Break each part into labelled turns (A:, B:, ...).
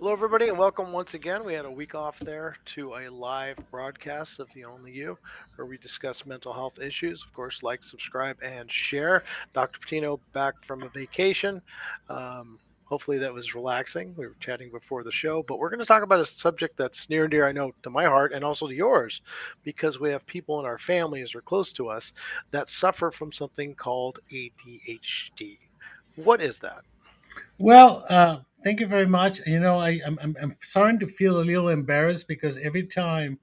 A: Hello, everybody, and welcome once again. We had a week off there to a live broadcast of The Only You, where we discuss mental health issues. Of course, like, subscribe, and share. Dr. Patino back from a vacation. Um, hopefully, that was relaxing. We were chatting before the show, but we're going to talk about a subject that's near and dear, I know, to my heart and also to yours, because we have people in our families or close to us that suffer from something called ADHD. What is that?
B: Well, uh, thank you very much. You know, I, I'm, I'm, I'm starting to feel a little embarrassed because every time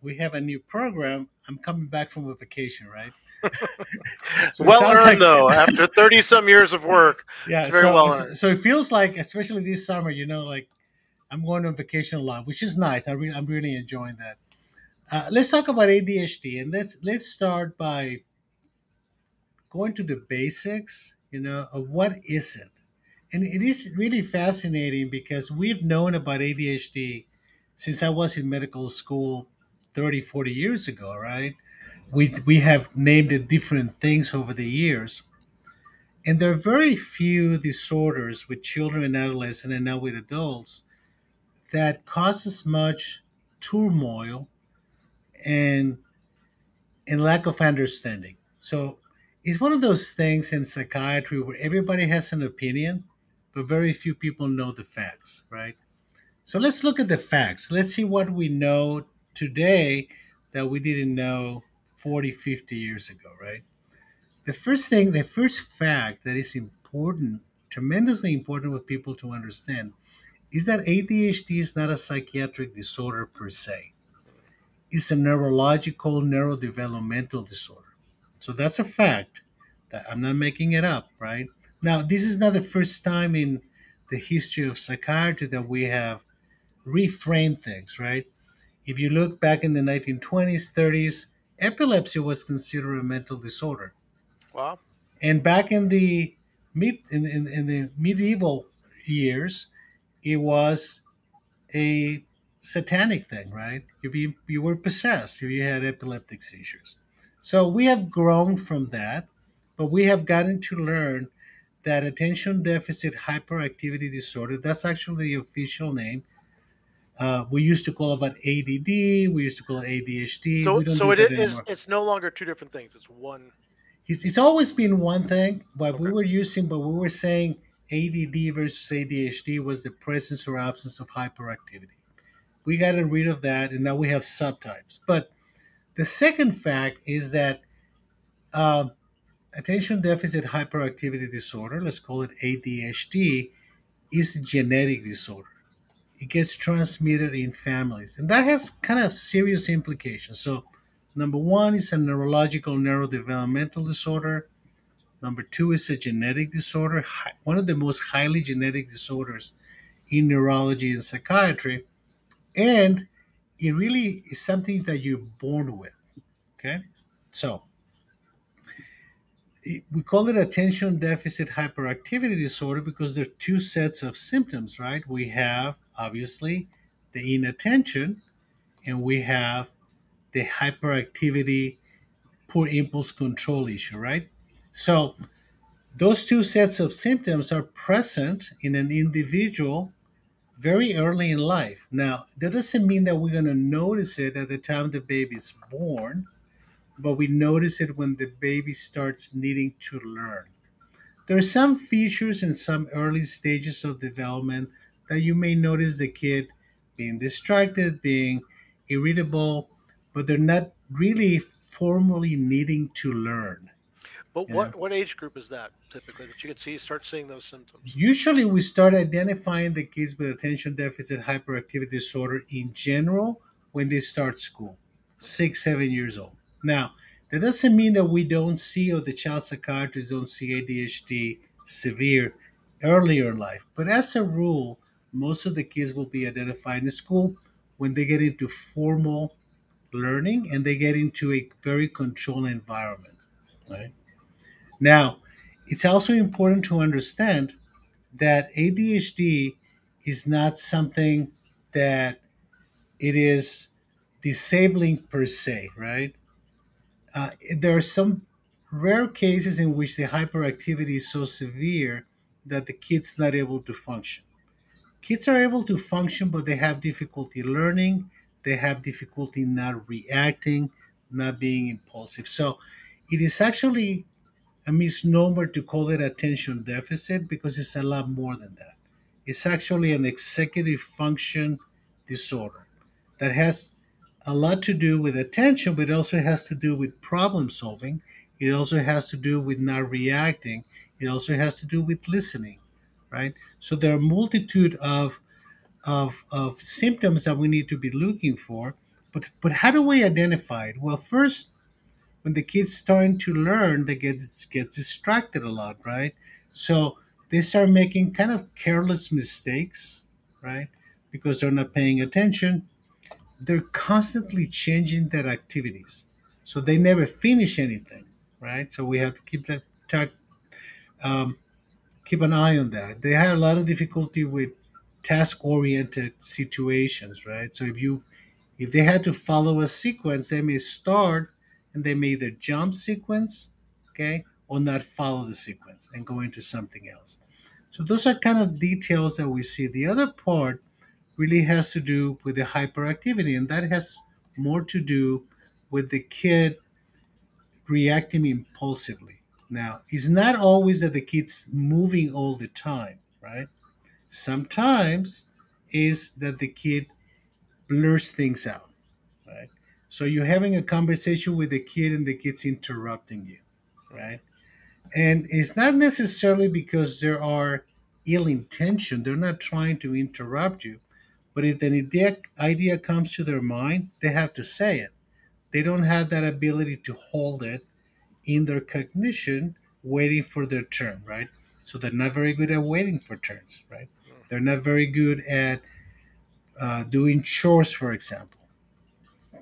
B: we have a new program, I'm coming back from a vacation, right?
A: so well earned, like, though, after 30 some years of work.
B: Yeah, very so, well earned. So it feels like, especially this summer, you know, like I'm going on vacation a lot, which is nice. I re- I'm really enjoying that. Uh, let's talk about ADHD, and let's let's start by going to the basics. You know, of what is it? And it is really fascinating because we've known about ADHD since I was in medical school 30, 40 years ago, right? We, we have named it different things over the years. And there are very few disorders with children and adolescents and now with adults that cause as much turmoil and and lack of understanding. So it's one of those things in psychiatry where everybody has an opinion, but very few people know the facts, right? So let's look at the facts. Let's see what we know today that we didn't know 40, 50 years ago, right? The first thing, the first fact that is important, tremendously important for people to understand, is that ADHD is not a psychiatric disorder per se. It's a neurological, neurodevelopmental disorder. So that's a fact that I'm not making it up, right? Now, this is not the first time in the history of psychiatry that we have reframed things, right? If you look back in the 1920s, 30s, epilepsy was considered a mental disorder.
A: Wow.
B: And back in the mid in, in, in the medieval years, it was a satanic thing, right? You be you were possessed if you had epileptic seizures. So we have grown from that, but we have gotten to learn that attention deficit hyperactivity disorder, that's actually the official name. Uh, we used to call it about ADD. We used to call it ADHD.
A: So, so it is. It's no longer two different things. It's one.
B: It's, it's always been one thing, but okay. we were using, but we were saying ADD versus ADHD was the presence or absence of hyperactivity. We got rid of that, and now we have subtypes. But the second fact is that uh, attention deficit hyperactivity disorder, let's call it ADHD, is a genetic disorder. It gets transmitted in families, and that has kind of serious implications. So, number one is a neurological neurodevelopmental disorder. Number two is a genetic disorder, one of the most highly genetic disorders in neurology and psychiatry. And it really is something that you're born with. Okay? So, we call it attention deficit hyperactivity disorder because there are two sets of symptoms, right? We have obviously the inattention and we have the hyperactivity poor impulse control issue, right? So those two sets of symptoms are present in an individual very early in life. Now, that doesn't mean that we're going to notice it at the time the baby is born but we notice it when the baby starts needing to learn. There are some features in some early stages of development that you may notice the kid being distracted, being irritable, but they're not really formally needing to learn.
A: But what, what age group is that typically that you can see start seeing those symptoms?
B: Usually, we start identifying the kids with attention deficit hyperactivity disorder in general when they start school, six, seven years old. Now, that doesn't mean that we don't see or the child psychiatrists don't see ADHD severe earlier in life. But as a rule, most of the kids will be identified in school when they get into formal learning and they get into a very controlled environment. Right? Now, it's also important to understand that ADHD is not something that it is disabling per se, right? Uh, there are some rare cases in which the hyperactivity is so severe that the kid's not able to function. kids are able to function, but they have difficulty learning. They have difficulty not reacting, not being impulsive. So it is actually a misnomer to call it attention deficit because it's a lot more than that. It's actually an executive function disorder that has a lot to do with attention, but it also has to do with problem solving. It also has to do with not reacting. It also has to do with listening, right? So there are a multitude of of, of symptoms that we need to be looking for. But but how do we identify it? Well, first, when the kids starting to learn, they get gets distracted a lot, right? So they start making kind of careless mistakes, right? Because they're not paying attention. They're constantly changing their activities, so they never finish anything, right? So we have to keep that track, um, keep an eye on that. They have a lot of difficulty with task-oriented situations, right? So if you if they had to follow a sequence, they may start and they may either jump sequence, okay, or not follow the sequence and go into something else. So those are kind of details that we see. The other part really has to do with the hyperactivity, and that has more to do with the kid reacting impulsively. Now, it's not always that the kid's moving all the time, right? Sometimes is that the kid blurs things out, right? So you're having a conversation with the kid and the kid's interrupting you, right? And it's not necessarily because there are ill intention. They're not trying to interrupt you. But if an idea, idea comes to their mind, they have to say it. They don't have that ability to hold it in their cognition, waiting for their turn, right? So they're not very good at waiting for turns, right? They're not very good at uh, doing chores, for example.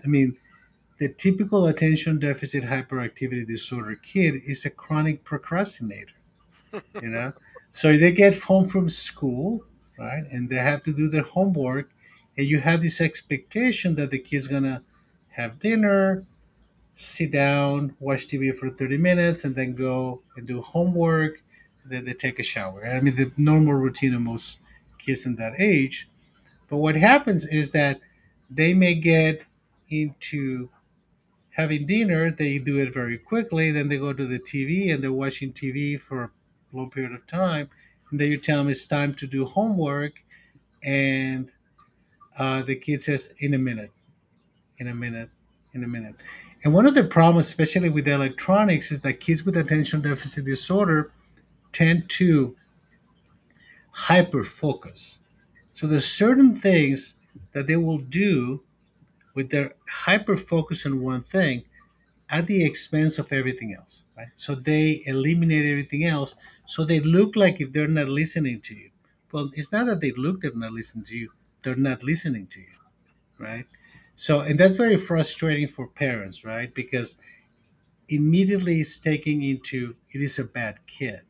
B: I mean, the typical attention deficit hyperactivity disorder kid is a chronic procrastinator, you know? So they get home from school, right? And they have to do their homework, and you have this expectation that the kid's gonna have dinner, sit down, watch TV for 30 minutes, and then go and do homework. And Then they take a shower. I mean, the normal routine of most kids in that age. But what happens is that they may get into having dinner, they do it very quickly, then they go to the TV and they're watching TV for a long period of time. And then you tell them it's time to do homework, and uh, the kid says, in a minute, in a minute, in a minute. And one of the problems, especially with electronics, is that kids with attention deficit disorder tend to hyper focus. So there's certain things that they will do with their hyper focus on one thing at the expense of everything else, right? So they eliminate everything else. So they look like if they're not listening to you. Well, it's not that they look they're not listening to you; they're not listening to you, right? So, and that's very frustrating for parents, right? Because immediately it's taking into it is a bad kid.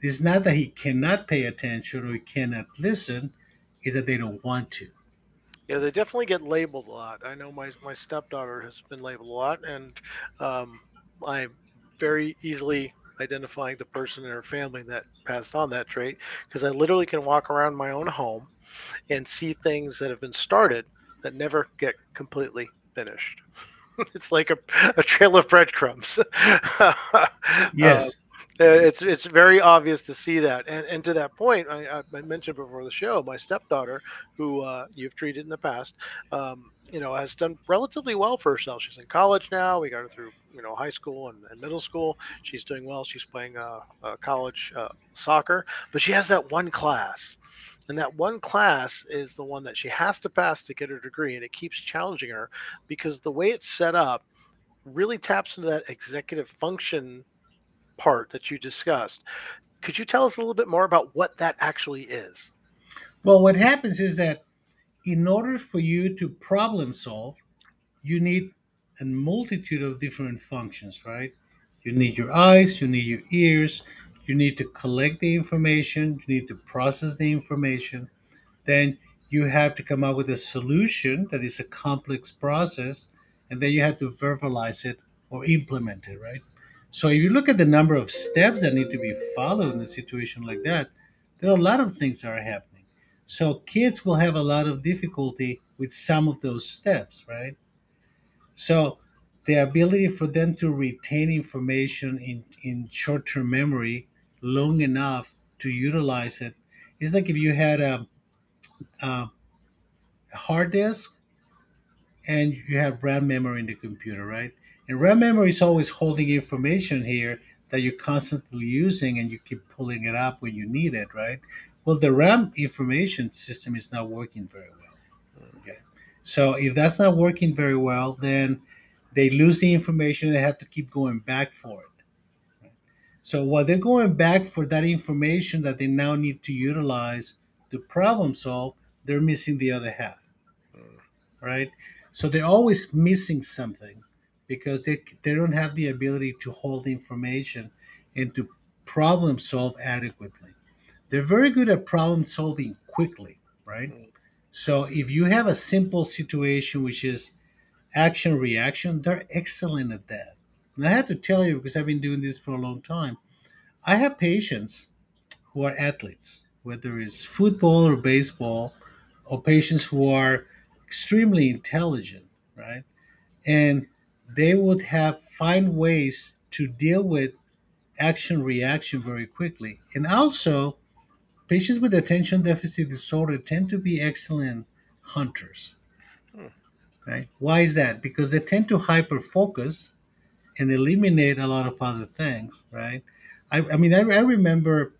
B: It's not that he cannot pay attention or he cannot listen; is that they don't want to.
A: Yeah, they definitely get labeled a lot. I know my my stepdaughter has been labeled a lot, and um, I'm very easily identifying the person in her family that passed on that trait because I literally can walk around my own home and see things that have been started that never get completely finished. it's like a, a trail of breadcrumbs. uh,
B: Yes.
A: It's it's very obvious to see that, and and to that point, I, I I mentioned before the show, my stepdaughter, who uh, you've treated in the past, um, you know, has done relatively well for herself. She's in college now. We got her through you know high school and, and middle school. She's doing well. She's playing uh, uh, college uh, soccer, but she has that one class. And that one class is the one that she has to pass to get her degree, and it keeps challenging her because the way it's set up really taps into that executive function part that you discussed. Could you tell us a little bit more about what that actually is?
B: Well, what happens is that in order for you to problem solve, you need a multitude of different functions, right? You need your eyes, you need your ears, you need to collect the information, you need to process the information. Then you have to come up with a solution that is a complex process, and then you have to verbalize it or implement it, right? So if you look at the number of steps that need to be followed in a situation like that, there are a lot of things that are happening. So kids will have a lot of difficulty with some of those steps, right? So the ability for them to retain information in, in short term memory long enough to utilize it is like if you had a, a hard disk and you have RAM memory in the computer, right? And RAM memory is always holding information here that you're constantly using and you keep pulling it up when you need it, right? Well, the RAM information system is not working very well. Okay. So if that's not working very well, then they lose the information. They have to keep going back for it. So while they're going back for that information that they now need to utilize to problem solve, they're missing the other half, right? So they're always missing something because they, they don't have the ability to hold information and to problem solve adequately. They're very good at problem solving quickly, right? So if you have a simple situation, which is action reaction, they're excellent at that. And I have to tell you, because I've been doing this for a long time, I have patients who are athletes, whether it's football or baseball, or patients who are extremely intelligent, right? And they would have find ways to deal with action reaction very quickly. And also, patients with attention deficit disorder tend to be excellent hunters.
A: Hmm.
B: Right? Why is that? Because they tend to hyper focus and eliminate a lot of other things, right? I, I mean, I, I remember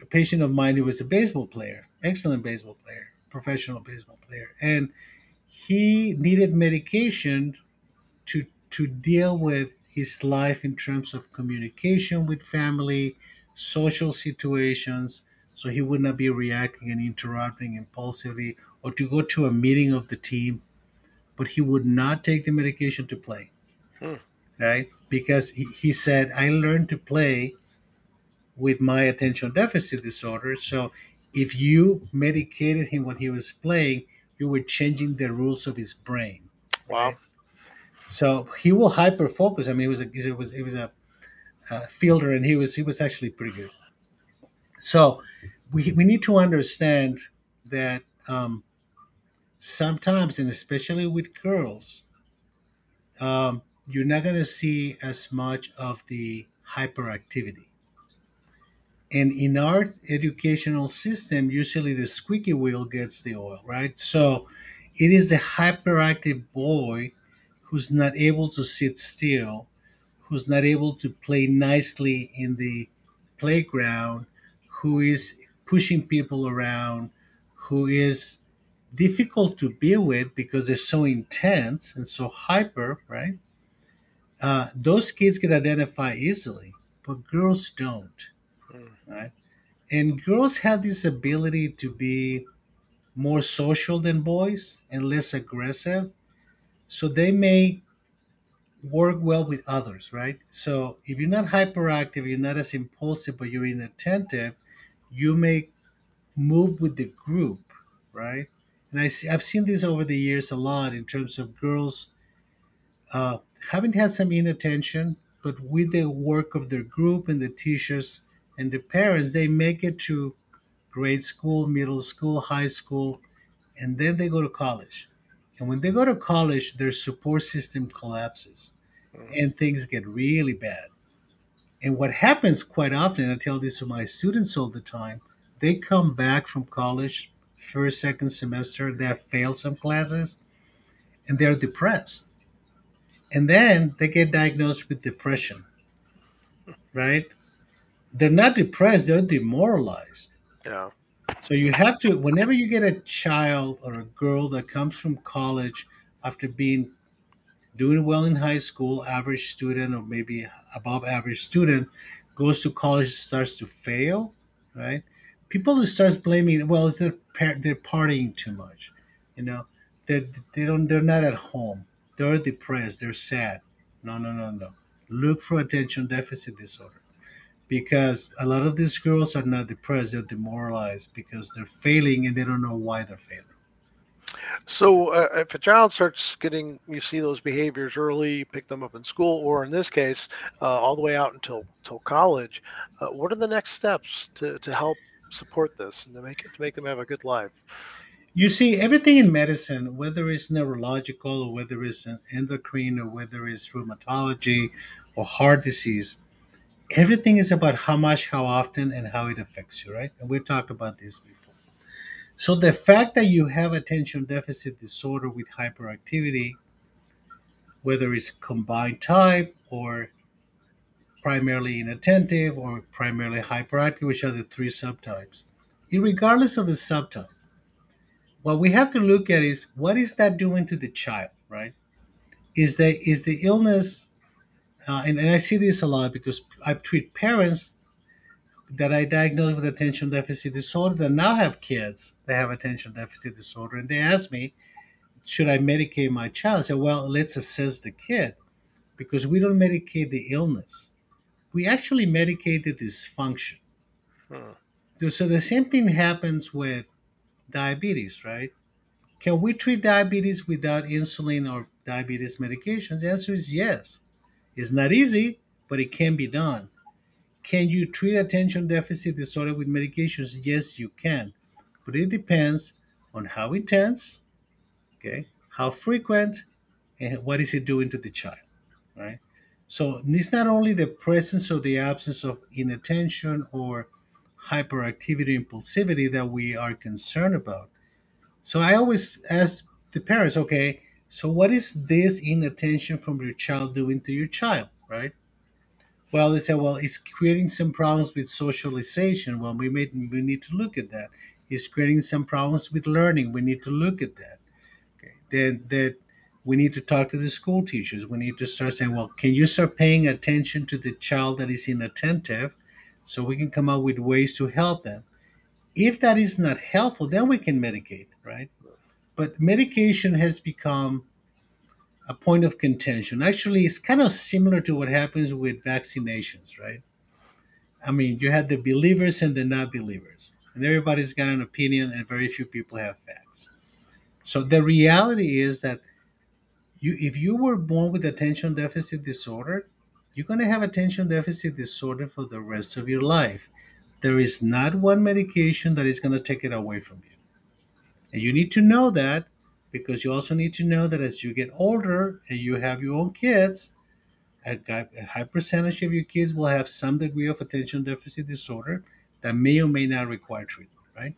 B: a patient of mine who was a baseball player, excellent baseball player, professional baseball player, and he needed medication to to deal with his life in terms of communication with family, social situations, so he would not be reacting and interrupting impulsively, or to go to a meeting of the team, but he would not take the medication to play,
A: Hmm.
B: right? Because he, he said, I learned to play with my attention deficit disorder. So if you medicated him when he was playing, you were changing the rules of his brain.
A: Wow.
B: Right? So he will hyper focus. I mean, he was a he was he was a, a fielder, and he was he was actually pretty good. So we we need to understand that um, sometimes, and especially with girls, um, you're not going to see as much of the hyperactivity. And in our educational system, usually the squeaky wheel gets the oil, right? So it is the hyperactive boy who's not able to sit still, who's not able to play nicely in the playground, who is pushing people around, who is difficult to be with because they're so intense and so hyper, right? Uh, those kids can identify easily, but girls don't,
A: Hmm.
B: right? And girls have this ability to be more social than boys and less aggressive. So they may work well with others, right? So if you're not hyperactive, you're not as impulsive, but you're inattentive, you may move with the group, right? And I see, I've seen this over the years a lot in terms of girls uh, having had some inattention, but with the work of their group and the teachers and the parents, they make it to grade school, middle school, high school, and then they go to college. And when they go to college, their support system collapses
A: Mhm.
B: and things get really bad. And what happens quite often, I tell this to my students all the time, they come back from college, first, second semester, they have failed some classes, and they're depressed. And then they get diagnosed with depression, right? They're not depressed, they're demoralized.
A: Yeah.
B: So you have to, whenever you get a child or a girl that comes from college after being doing well in high school, average student or maybe above average student, goes to college, starts to fail, right? People starts blaming, well, it's their they're partying too much, you know, they they don't they're not at home, they're depressed, they're sad. No, no, no, no. Look for attention deficit disorder because a lot of these girls are not depressed; they're demoralized because they're failing and they don't know why they're failing.
A: So uh, if a child starts getting, you see those behaviors early, pick them up in school, or in this case, uh, all the way out until till college. Uh, what are the next steps to to help support this and to make it to make them have a good life.
B: You see, everything in medicine, whether it's neurological or whether it's endocrine or whether it's rheumatology or heart disease, everything is about how much, how often, and how it affects you, right? And we talked about this before. So the fact that you have attention deficit disorder with hyperactivity, whether it's combined type or primarily inattentive or primarily hyperactive, which are the three subtypes, regardless of the subtype, what we have to look at is what is that doing to the child, right? Is the is the illness, uh, and, and I see this a lot because I treat parents that I diagnosed with attention deficit disorder that now have kids that have attention deficit disorder, and they ask me, should I medicate my child? I say, well, let's assess the kid because we don't medicate the illness. We actually medicate the dysfunction. Hmm. So the same thing happens with diabetes, right? Can we treat diabetes without insulin or diabetes medications? The answer is yes. It's not easy, but it can be done. Can you treat attention deficit disorder with medications? Yes, you can. But it depends on how intense, okay, how frequent, and what is it doing to the child, right? So it's not only the presence or the absence of inattention or hyperactivity impulsivity that we are concerned about. So I always ask the parents, okay, so what is this inattention from your child doing to your child, right? Well, they say, well, it's creating some problems with socialization. Well, we may we need to look at that. It's creating some problems with learning. We need to look at that. Okay. Then that we need to talk to the school teachers. We need to start saying, well, can you start paying attention to the child that is inattentive? so we can come up with ways to help them. If that is not helpful, then we can medicate, right? But medication has become a point of contention. Actually, it's kind of similar to what happens with vaccinations, right? I mean, you have the believers and the not believers, and everybody's got an opinion, and very few people have facts. So the reality is that you, if you were born with attention deficit disorder, you're going to have attention deficit disorder for the rest of your life. There is not one medication that is going to take it away from you. And you need to know that because you also need to know that as you get older and you have your own kids, a, high percentage of your kids will have some degree of attention deficit disorder that may or may not require treatment, right?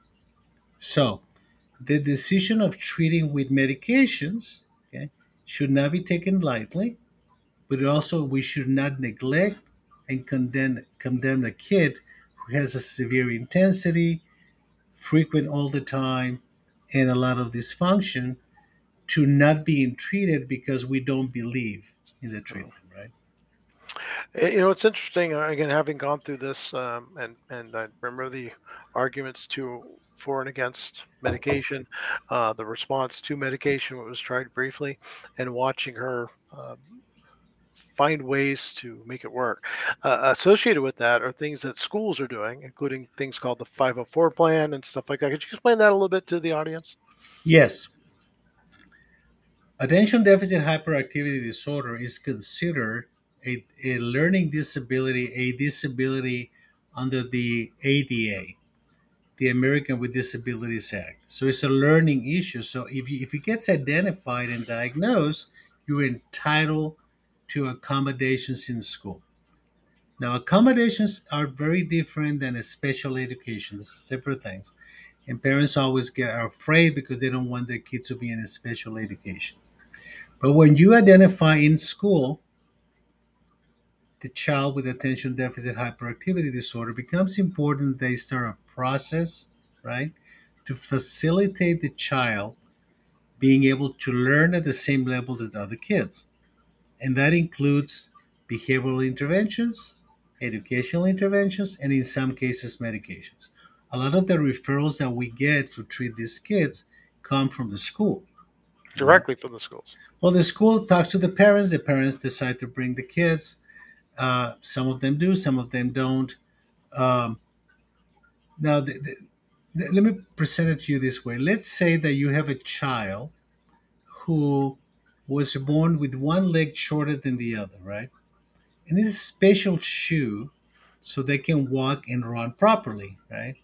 B: So, the decision of treating with medications okay, should not be taken lightly but also we should not neglect and condemn condemn a kid who has a severe intensity, frequent all the time, and a lot of dysfunction to not being treated because we don't believe in the treatment, right?
A: Eh, you know, it's interesting. Uh, again, having gone through this, um, and and I remember the arguments to for and against medication, uh, the response to medication was tried briefly, and watching her uh, find ways to make it work. Uh, associated with that are things that schools are doing, including things called the 504 plan and stuff like that. Could you explain that a little bit to the audience?
B: Yes. Attention deficit hyperactivity disorder is considered a, a learning disability, a disability under the ADA, the American with Disabilities Act. So it's a learning issue. So if, you, if it gets identified and diagnosed, you're entitled to accommodations in school. Now, accommodations are very different than a special education. Separate things. And parents always get afraid because they don't want their kids to be in a special education. But when you identify in school the child with attention deficit hyperactivity disorder, becomes important they start a process, right, to facilitate the child being able to learn at the same level that other kids and that includes behavioral interventions, educational interventions, and in some cases, medications. A lot of the referrals that we get to treat these kids come from the school.
A: Directly from the schools.
B: Well, the school talks to the parents. The parents decide to bring the kids. Uh, some of them do, some of them don't. Um, now, the, the, let me present it to you this way. Let's say that you have a child who was born with one leg shorter than the other, right? And it's a special shoe so they can walk and run properly, right?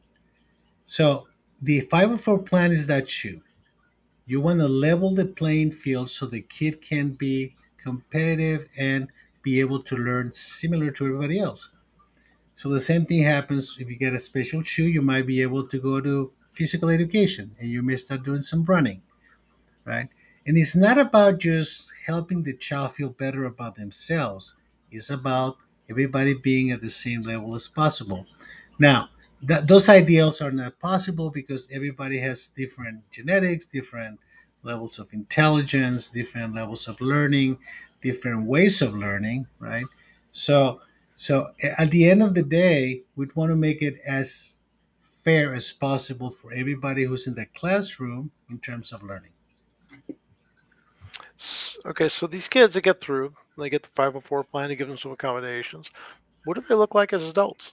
B: So the 504 plan is that shoe. You want to level the playing field so the kid can be competitive and be able to learn similar to everybody else. So the same thing happens if you get a special shoe, you might be able to go to physical education and you may start doing some running, right? And it's not about just helping the child feel better about themselves. It's about everybody being at the same level as possible. Now, that those ideals are not possible because everybody has different genetics, different levels of intelligence, different levels of learning, different ways of learning, right? So, so at the end of the day, we'd want to make it as fair as possible for everybody who's in the classroom in terms of learning.
A: Okay, so these kids that get through, they get the 504 plan to give them some accommodations. What do they look like as adults?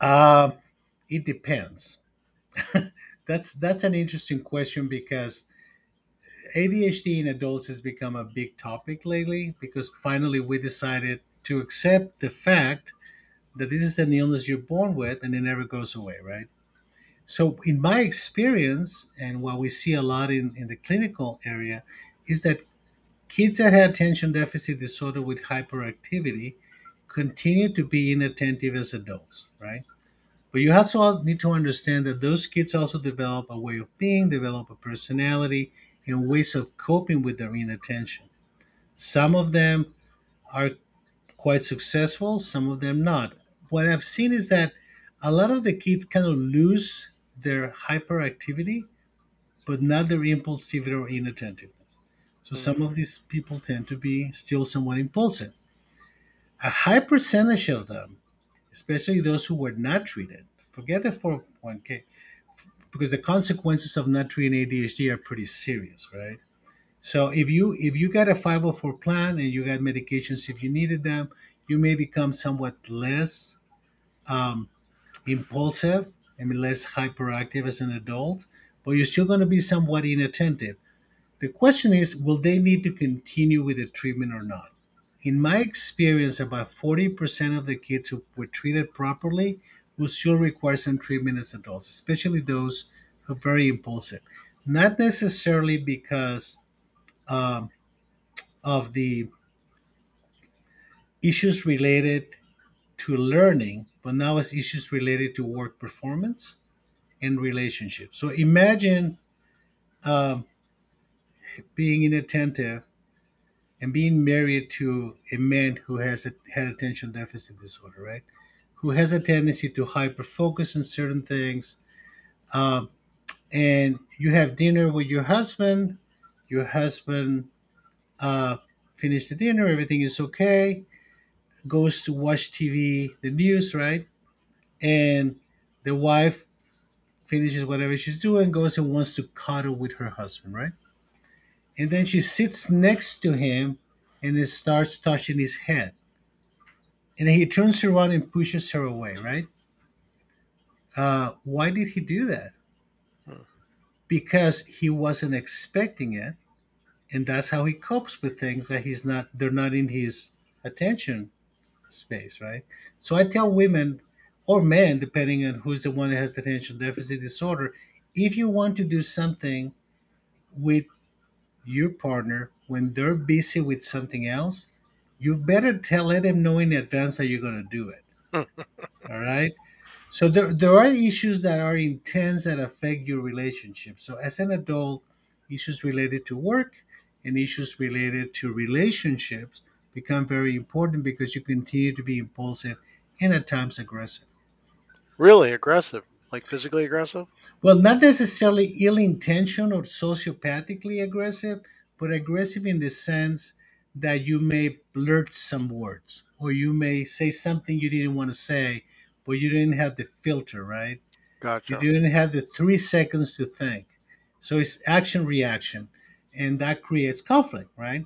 B: Uh, it depends. that's that's an interesting question because ADHD in adults has become a big topic lately because finally we decided to accept the fact that this is an illness you're born with and it never goes away, right? So, in my experience, and what we see a lot in, in the clinical area, is that kids that have attention deficit disorder with hyperactivity continue to be inattentive as adults, right? But you also need to understand that those kids also develop a way of being, develop a personality, and ways of coping with their inattention. Some of them are quite successful, some of them not. What I've seen is that a lot of the kids kind of lose their hyperactivity, but not their impulsivity or inattentiveness. So
A: Hmm.
B: some of these people tend to be still somewhat impulsive. A high percentage of them, especially those who were not treated, forget the 401k, because the consequences of not treating ADHD are pretty serious, right? So if you if you got a 504 plan and you got medications if you needed them, you may become somewhat less um, impulsive I mean less hyperactive as an adult, but you're still going to be somewhat inattentive. The question is, will they need to continue with the treatment or not? In my experience, about 40% of the kids who were treated properly will still require some treatment as adults, especially those who are very impulsive. Not necessarily because um, of the issues related to learning, but now it's issues related to work performance and relationships. So imagine um, being inattentive and being married to a man who has a, had attention deficit disorder, right? Who has a tendency to hyper focus on certain things. Um, and you have dinner with your husband. Your husband uh, finished the dinner, everything is okay. Goes to watch TV, the news, right? And the wife finishes whatever she's doing, goes and wants to cuddle with her husband, right? And then she sits next to him and it starts touching his head. And he turns around and pushes her away, right? Uh, why did he do that?
A: Hmm.
B: Because he wasn't expecting it, and that's how he copes with things that he's not they're not in his attention space, right? So I tell women or men, depending on who's the one that has the attention deficit disorder, if you want to do something with your partner when they're busy with something else, you better tell let them know in advance that you're going to do it. All right. So there, there are issues that are intense that affect your relationship. So as an adult, issues related to work and issues related to relationships become very important because you continue to be impulsive and at times aggressive.
A: Really aggressive, like physically aggressive?
B: Well, not necessarily ill intentioned or sociopathically aggressive, but aggressive in the sense that you may blurt some words or you may say something you didn't want to say, but you didn't have the filter, right?
A: Gotcha.
B: You didn't have the three seconds to think. So it's action reaction, and that creates conflict, right?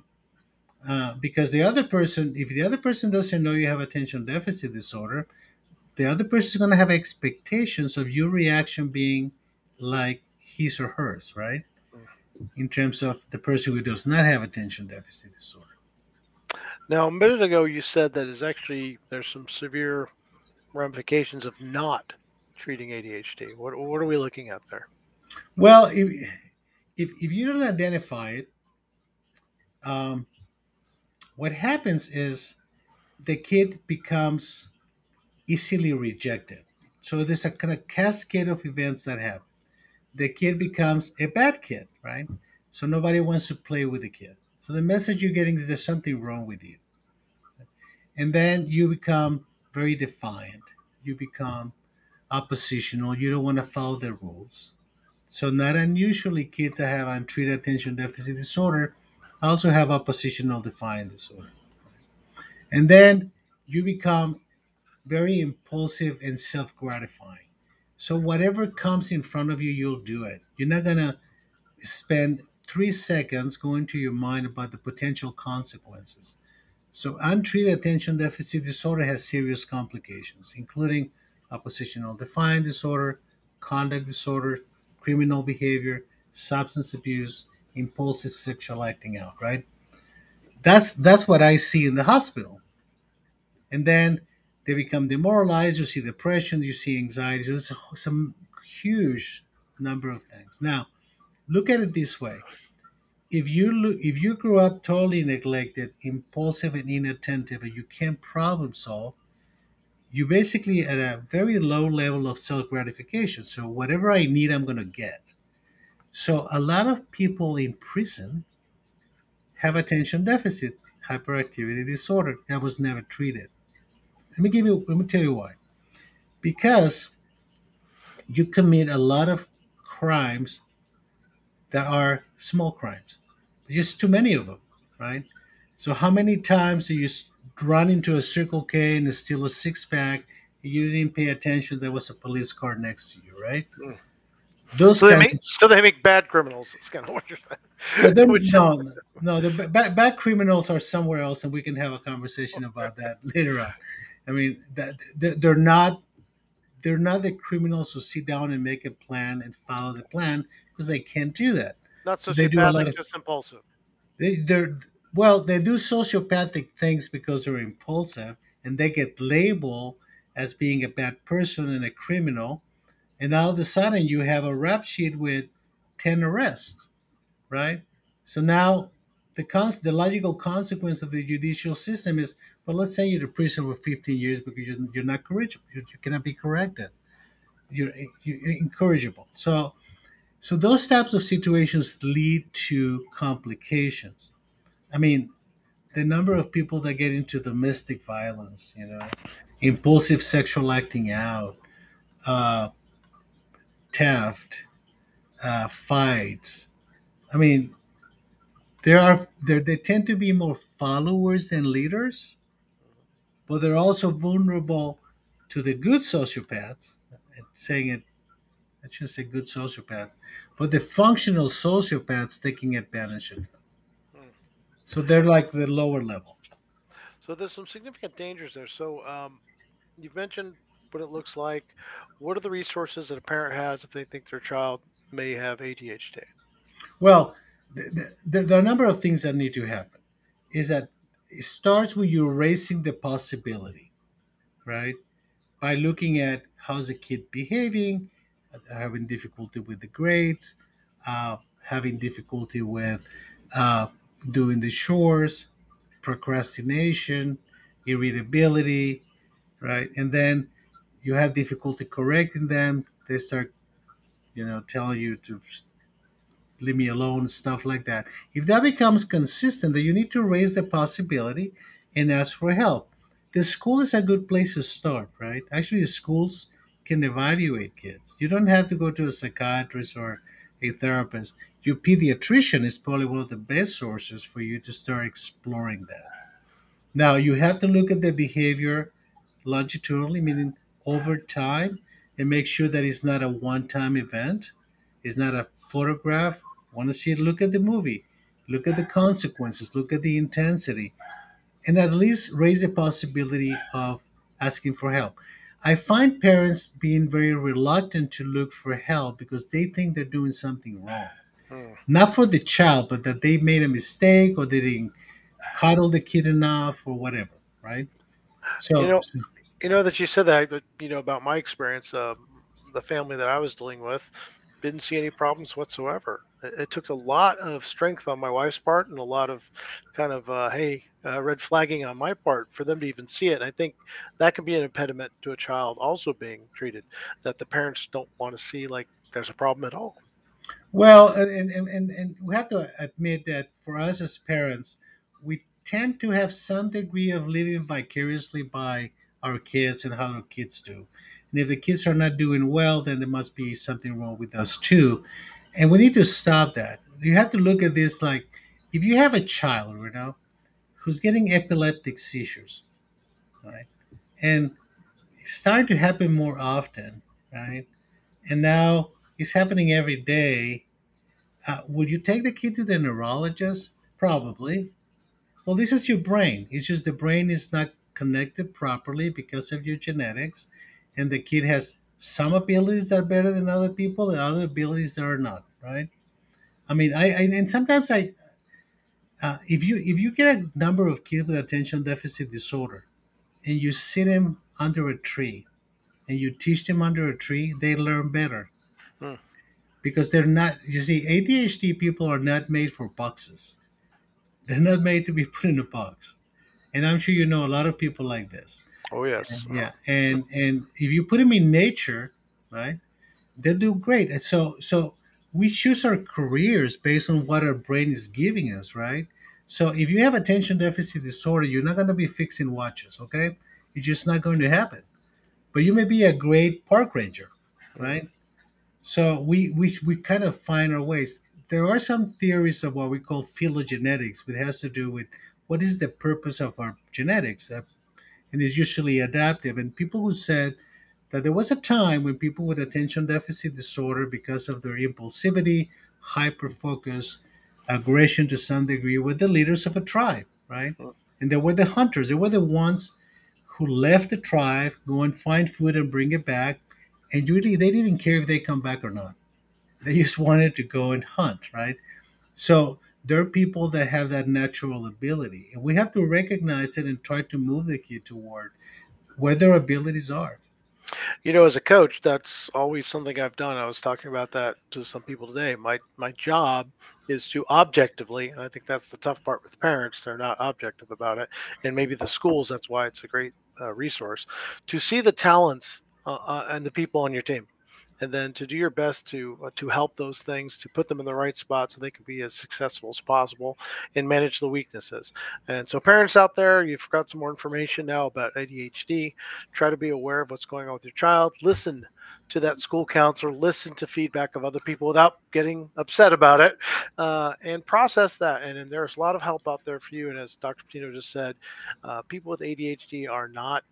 B: Uh, because the other person, if the other person doesn't know you have attention deficit disorder, the other person is going to have expectations of your reaction being like his or hers, right? In terms of the person who does not have attention deficit disorder.
A: Now, a minute ago, you said that is actually there's some severe ramifications of not treating ADHD? What what are we looking at there?
B: Well, if if, if you don't identify it, um, what happens is the kid becomes easily rejected. So there's a kind of cascade of events that happen. The kid becomes a bad kid, right? So nobody wants to play with the kid. So the message you're getting is there's something wrong with you. And then you become very defiant. You become oppositional. You don't want to follow the rules. So not unusually, kids that have untreated attention deficit disorder also have oppositional defiant disorder. And then you become very impulsive and self gratifying. So whatever comes in front of you, you'll do it. You're not gonna spend three seconds going to your mind about the potential consequences. So untreated attention deficit disorder has serious complications, including oppositional defiant disorder, conduct disorder, criminal behavior, substance abuse, impulsive sexual acting out, right? That's that's what I see in the hospital. And then they become demoralized, you see depression, you see anxiety. So there's some huge number of things. Now, look at it this way. If you look, if you grew up totally neglected, impulsive and inattentive, and you can't problem solve, you basically at a very low level of self gratification. So whatever I need, I'm going to get. So a lot of people in prison have attention deficit hyperactivity disorder that was never treated. Let me give you. Let me tell you why. Because you commit a lot of crimes that are small crimes. just too many of them, right? So how many times do you run into a Circle K and steal a six pack? You didn't pay attention. There was a police car next to you, right?
A: Mm.
B: Those
A: So they, make, so they make bad criminals. It's kind of what you're saying.
B: Then, no, no, the bad, bad criminals are somewhere else, and we can have a conversation about that later on. I mean, that they- they're not they're not the criminals who sit down and make a plan and follow the plan because they can't do that.
A: Not
B: So they do a lot
A: sociopathic,
B: of-
A: just impulsive.
B: They they're well, they do sociopathic things because they're impulsive and they get labeled as being a bad person and a criminal, and all of a sudden you have a rap sheet with ten arrests, right? So now the cons- the logical consequence of the judicial system is, well, let's send you to prison for 15 years because you're, you're not corrigible. You, you cannot be corrected. You're, you're incorrigible. So, so those types of situations lead to complications. I mean, the number of people that get into domestic violence, you know, impulsive sexual acting out, uh, theft, uh, fights. I mean, there are there they tend to be more followers than leaders, but they're also vulnerable to the good sociopaths. And saying it, I shouldn't say good sociopaths, but the functional sociopaths taking advantage of them.
A: Hmm.
B: So they're like the lower level.
A: So there's some significant dangers there. So um, you've mentioned what it looks like. What are the resources that a parent has if they think their child may have ADHD?
B: Well, the, the, the number of things that need to happen is that it starts with you raising the possibility, right? By looking at how's the kid behaving, uh, having difficulty with the grades, uh, having difficulty with uh, doing the chores, procrastination, irritability, right? And then you have difficulty correcting them. They start, you know, telling you to leave me alone, stuff like that. If that becomes consistent, then you need to raise the possibility and ask for help. The school is a good place to start, right? Actually, schools can evaluate kids. You don't have to go to a psychiatrist or a therapist. Your pediatrician is probably one of the best sources for you to start exploring that. Now, you have to look at the behavior longitudinally, meaning over time, and make sure that it's not a one time event, it's not a photograph. Want to see it? Look at the movie, look at the consequences, look at the intensity, and at least raise the possibility of asking for help. I find parents being very reluctant to look for help because they think they're doing something wrong.
A: Hmm.
B: Not for the child, but that they made a mistake or they didn't coddle the kid enough or whatever, right? So,
A: You know- You know that you said that, but you know about my experience. Um, the family that I was dealing with didn't see any problems whatsoever. It, took a lot of strength on my wife's part and a lot of kind of uh, hey uh, red flagging on my part for them to even see it. I think that can be an impediment to a child also being treated that the parents don't want to see like there's a problem at all.
B: Well, and, and, and, and we have to admit that for us as parents, we tend to have some degree of living vicariously by our kids and how our kids do. And if the kids are not doing well, then there must be something wrong with us too. And we need to stop that. You have to look at this like if you have a child right now who's getting epileptic seizures, right? And it's starting to happen more often, right? And now it's happening every day. Uh, would you take the kid to the neurologist? Probably. Well, this is your brain. It's just the brain is not connected properly because of your genetics, and the kid has some abilities that are better than other people and other abilities that are not. Right? I mean, I, I and sometimes I, uh, if you if you get a number of kids with attention deficit disorder, and you sit them under a tree, and you teach them under a tree, they learn better. Hmm. Because they're not, you see, ADHD people are not made for boxes. They're not made to be put in a box. And I'm sure you know a lot of people like this.
A: Oh yes.
B: And, yeah. And and if you put them in nature, right, they'll do great. And so so we choose our careers based on what our brain is giving us, right? So if you have attention deficit disorder, you're not going to be fixing watches, okay? It's just not going to happen. But you may be a great park ranger, right? So we we we kind of find our ways there are some theories of what we call phylogenetics, which has to do with what is the purpose of our genetics, uh, and is usually adaptive. And people who said that there was a time when people with attention deficit disorder, because of their impulsivity, hyper focus, aggression to some degree, were the leaders of a tribe, right? And they were the hunters. They were the ones who left the tribe, go and find food and bring it back, and really they didn't care if they come back or not they just wanted to go and hunt, right? So there are people that have that natural ability, and we have to recognize it and try to move the kid toward where their abilities are.
A: You know, as a coach, that's always something I've done. I was talking about that to some people today. My my job is to objectively, and I think that's the tough part with parents. They're not objective about it, and maybe the schools. That's why it's a great uh, resource to see the talents uh, uh, and the people on your team and then to do your best to uh, to help those things to put them in the right spot so they can be as successful as possible and manage the weaknesses. And so parents out there you've got some more information now about adhd try to be aware of what's going on with your child. Listen to that school counselor. Listen to feedback of other people without getting upset about it uh, and process that. And, and, there's a lot of help out there for you. And as dr patino just said uh, people with adhd are not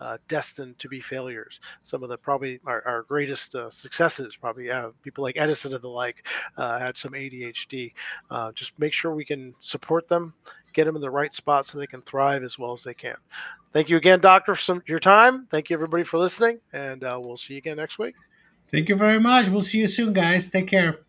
A: uh, destined to be failures. Some of the probably our, our greatest uh, successes, probably uh, people like Edison and the like, uh, had some ADHD. Uh, just make sure we can support them, get them in the right spot so they can thrive as well as they can. Thank you again, Doctor, for some, your time. Thank you, everybody, for listening, and uh, we'll see you again next week.
B: Thank you very much. We'll see you soon, guys. Take care.